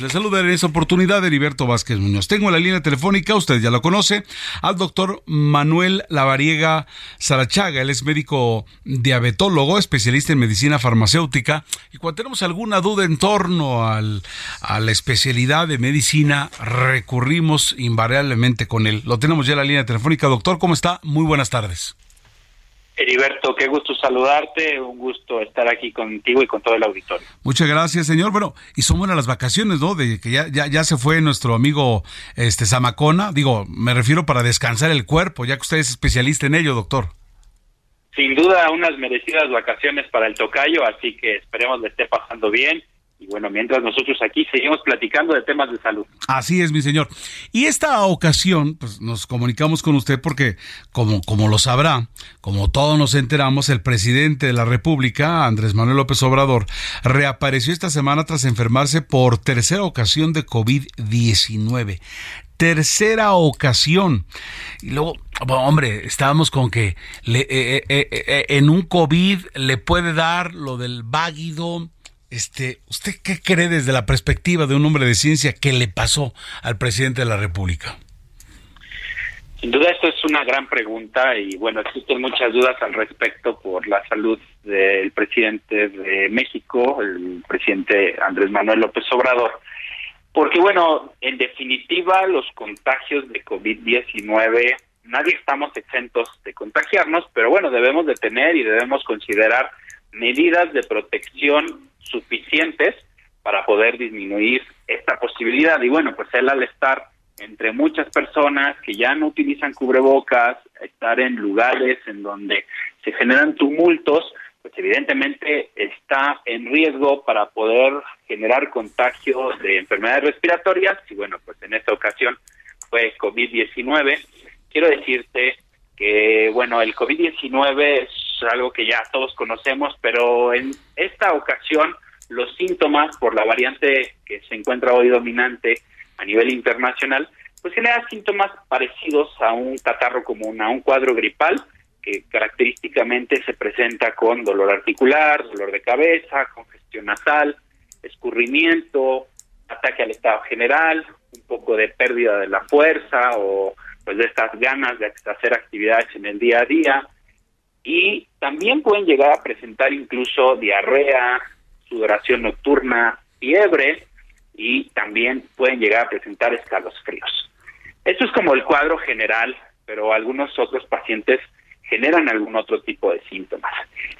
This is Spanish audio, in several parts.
Le saluda en esa oportunidad Heriberto Vázquez Muñoz. Tengo la línea telefónica, usted ya lo conoce, al doctor Manuel Lavariega Sarachaga. Él es médico diabetólogo, especialista en medicina farmacéutica. Y cuando tenemos alguna duda en torno a la especialidad de medicina, recurrimos invariablemente con él. Lo tenemos ya en la línea telefónica. Doctor, ¿cómo está? Muy buenas tardes. Heriberto, qué gusto saludarte, un gusto estar aquí contigo y con todo el auditorio. Muchas gracias, señor. Bueno, y son buenas las vacaciones, ¿no? De que ya, ya, ya se fue nuestro amigo este Zamacona. Digo, me refiero para descansar el cuerpo, ya que usted es especialista en ello, doctor. Sin duda, unas merecidas vacaciones para el tocayo, así que esperemos le esté pasando bien y bueno, mientras nosotros aquí seguimos platicando de temas de salud. Así es, mi señor. Y esta ocasión, pues nos comunicamos con usted porque, como, como lo sabrá, como todos nos enteramos, el presidente de la República, Andrés Manuel López Obrador, reapareció esta semana tras enfermarse por tercera ocasión de COVID-19 tercera ocasión. Y luego, hombre, estábamos con que le, eh, eh, eh, en un COVID le puede dar lo del váguido, este, ¿usted qué cree desde la perspectiva de un hombre de ciencia que le pasó al presidente de la República? Sin duda esto es una gran pregunta y bueno, existen muchas dudas al respecto por la salud del presidente de México, el presidente Andrés Manuel López Obrador, porque bueno, en definitiva los contagios de COVID-19, nadie estamos exentos de contagiarnos, pero bueno, debemos de tener y debemos considerar medidas de protección suficientes para poder disminuir esta posibilidad. Y bueno, pues él al estar entre muchas personas que ya no utilizan cubrebocas, estar en lugares en donde se generan tumultos, pues evidentemente está en riesgo para poder generar contagio de enfermedades respiratorias y bueno, pues en esta ocasión fue COVID-19. Quiero decirte que bueno, el COVID-19 algo que ya todos conocemos, pero en esta ocasión los síntomas por la variante que se encuentra hoy dominante a nivel internacional, pues genera síntomas parecidos a un catarro común, a un cuadro gripal, que característicamente se presenta con dolor articular, dolor de cabeza, congestión nasal, escurrimiento, ataque al estado general, un poco de pérdida de la fuerza o pues de estas ganas de hacer actividades en el día a día, y también pueden llegar a presentar incluso diarrea, sudoración nocturna, fiebre y también pueden llegar a presentar escalofríos. Esto es como el cuadro general, pero algunos otros pacientes generan algún otro tipo de síntomas.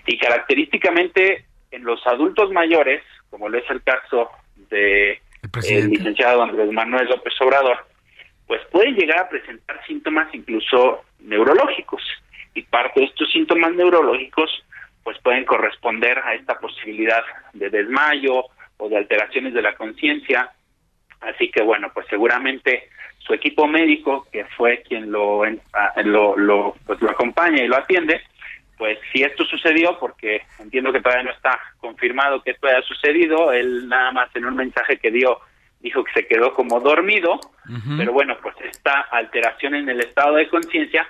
Y característicamente en los adultos mayores, como lo es el caso de el, licenciado Andrés Manuel López Obrador, pues pueden llegar a presentar síntomas incluso neurológicos y parte de estos síntomas neurológicos pues pueden corresponder a esta posibilidad de desmayo o de alteraciones de la conciencia. Así que bueno, pues seguramente su equipo médico, que fue quien lo, lo, lo, pues lo acompaña y lo atiende, pues si esto sucedió, porque entiendo que todavía no está confirmado que esto haya sucedido, él nada más en un mensaje que dio dijo que se quedó como dormido, pero bueno, pues esta alteración en el estado de conciencia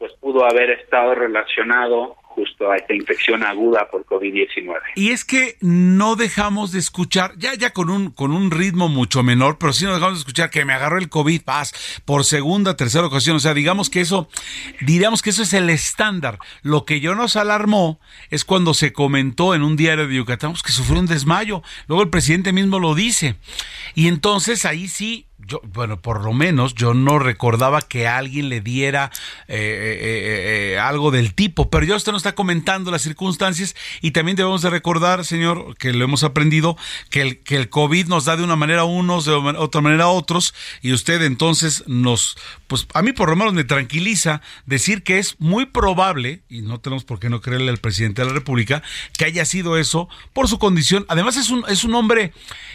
pues pudo haber estado relacionado justo a esta infección aguda por COVID-19. Y es que no dejamos de escuchar, ya ya con un con un ritmo mucho menor, pero sí no dejamos de escuchar que me agarró el COVID paz por segunda, tercera ocasión, o sea, digamos que eso diríamos que eso es el estándar. Lo que yo nos alarmó es cuando se comentó en un diario de Yucatán pues, que sufrió un desmayo, luego el presidente mismo lo dice. Y entonces ahí sí yo, bueno, por lo menos yo no recordaba que alguien le diera eh, eh, eh, algo del tipo, pero ya usted nos está comentando las circunstancias y también debemos de recordar, señor, que lo hemos aprendido, que el, que el COVID nos da de una manera a unos, de otra manera a otros, y usted entonces nos, pues a mí por lo menos me tranquiliza decir que es muy probable, y no tenemos por qué no creerle al presidente de la República, que haya sido eso por su condición. Además es un, es un hombre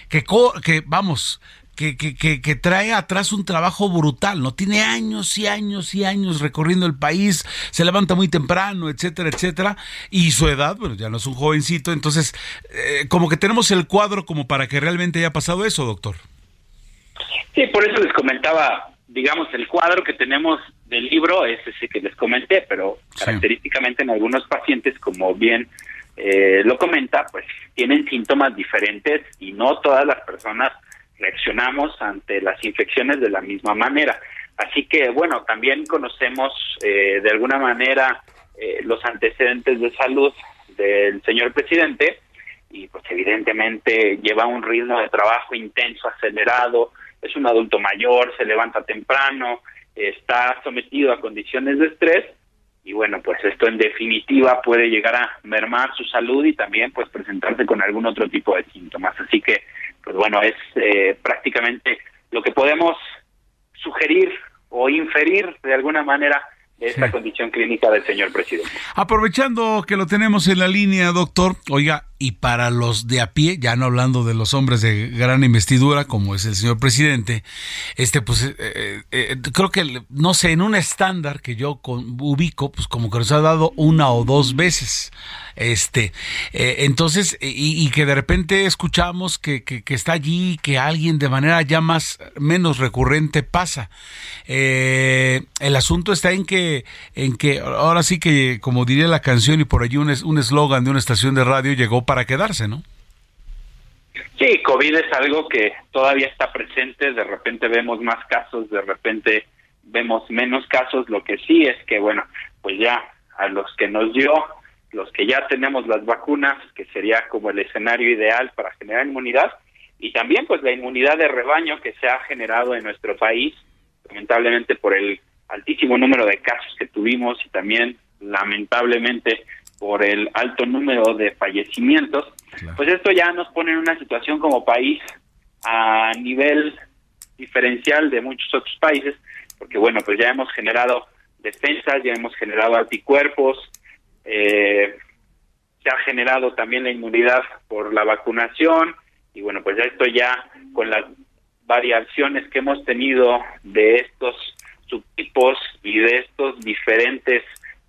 que, que vamos, que, que, que, trae atrás un trabajo brutal, ¿no? Tiene años y años y años recorriendo el país, se levanta muy temprano, etcétera, etcétera, y su edad, bueno, ya no es un jovencito, entonces, eh, como que tenemos el cuadro como para que realmente haya pasado eso, doctor. Sí, por eso les comentaba, digamos, el cuadro que tenemos del libro es ese que les comenté, pero característicamente en algunos pacientes, como bien eh, lo comenta, pues tienen síntomas diferentes y no todas las personas reaccionamos ante las infecciones de la misma manera. Así que, bueno, también conocemos eh, de alguna manera eh, los antecedentes de salud del señor presidente y pues evidentemente lleva un ritmo de trabajo intenso, acelerado, es un adulto mayor, se levanta temprano, está sometido a condiciones de estrés y bueno, pues esto en definitiva puede llegar a mermar su salud y también pues presentarse con algún otro tipo de síntomas. Así que, pues bueno, es eh, prácticamente lo que podemos sugerir o inferir de alguna manera de esta condición clínica del señor presidente. Aprovechando que lo tenemos en la línea, doctor, oiga, y para los de a pie, ya no hablando de los hombres de gran investidura como es el señor presidente, este pues eh, eh, eh, creo que no sé, en un estándar que yo ubico, pues como que nos ha dado una o dos veces. Este, entonces, y, que de repente escuchamos que, que, está allí, que alguien de manera ya más, menos recurrente pasa. el asunto está en que, en que ahora sí que, como diría la canción y por allí un eslogan de una estación de radio llegó para quedarse, ¿no? Sí, COVID es algo que todavía está presente, de repente vemos más casos, de repente vemos menos casos, lo que sí es que, bueno, pues ya a los que nos dio, los que ya tenemos las vacunas, que sería como el escenario ideal para generar inmunidad, y también pues la inmunidad de rebaño que se ha generado en nuestro país, lamentablemente por el altísimo número de casos que tuvimos y también lamentablemente por el alto número de fallecimientos, pues esto ya nos pone en una situación como país a nivel diferencial de muchos otros países, porque bueno, pues ya hemos generado defensas, ya hemos generado anticuerpos, eh, se ha generado también la inmunidad por la vacunación y bueno, pues ya esto ya con las variaciones que hemos tenido de estos subtipos y de estos diferentes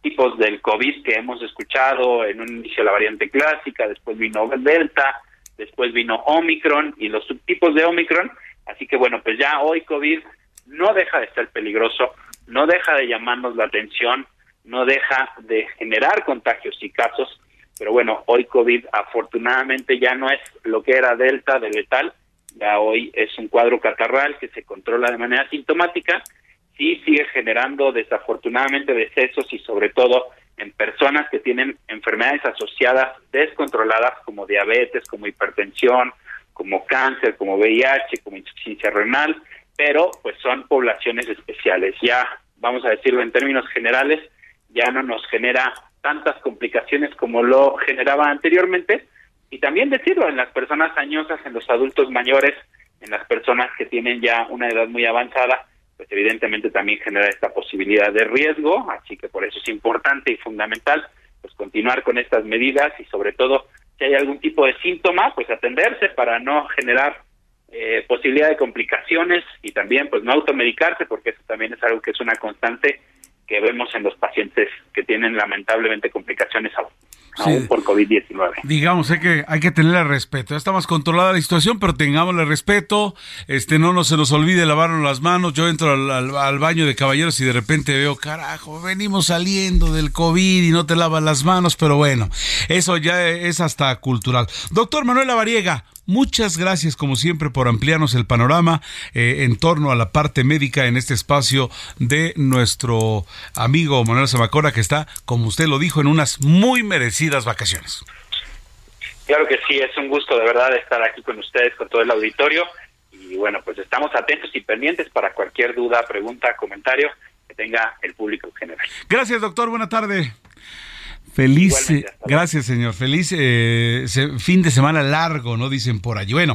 tipos del COVID que hemos escuchado, en un inicio la variante clásica, después vino Delta, después vino Omicron y los subtipos de Omicron. Así que bueno, pues ya hoy COVID no deja de ser peligroso, no deja de llamarnos la atención, no deja de generar contagios y casos, pero bueno, hoy COVID afortunadamente ya no es lo que era Delta de letal, ya hoy es un cuadro catarral que se controla de manera sintomática sí sigue generando desafortunadamente decesos y sobre todo en personas que tienen enfermedades asociadas descontroladas como diabetes, como hipertensión, como cáncer, como VIH, como insuficiencia renal, pero pues son poblaciones especiales. Ya, vamos a decirlo en términos generales, ya no nos genera tantas complicaciones como lo generaba anteriormente y también decirlo en las personas añosas, en los adultos mayores, en las personas que tienen ya una edad muy avanzada, pues evidentemente también genera esta posibilidad de riesgo, así que por eso es importante y fundamental pues continuar con estas medidas y sobre todo si hay algún tipo de síntoma, pues atenderse para no generar eh, posibilidad de complicaciones y también pues no automedicarse porque eso también es algo que es una constante que vemos en los pacientes que tienen lamentablemente complicaciones aún, por COVID-19. Digamos, hay que, hay que tenerle respeto. Ya está más controlada la situación, pero tengámosle respeto. Este, no nos, se nos olvide lavarnos las manos. Yo entro al, baño de caballeros y de repente veo, carajo, venimos saliendo del COVID y no te lavas las manos, pero bueno, eso ya es hasta cultural. Doctor Manuel Lavariega, Muchas gracias, como siempre, por ampliarnos el panorama eh, en torno a la parte médica en este espacio de nuestro amigo Manuel Zamacona, que está, como usted lo dijo, en unas muy merecidas vacaciones. Claro que sí, es un gusto de verdad estar aquí con ustedes, con todo el auditorio. Y bueno, pues estamos atentos y pendientes para cualquier duda, pregunta, comentario que tenga el público en general. Gracias, doctor. Buena tarde. Feliz, gracias señor, feliz eh, fin de semana largo, ¿no? Dicen por allí. Bueno,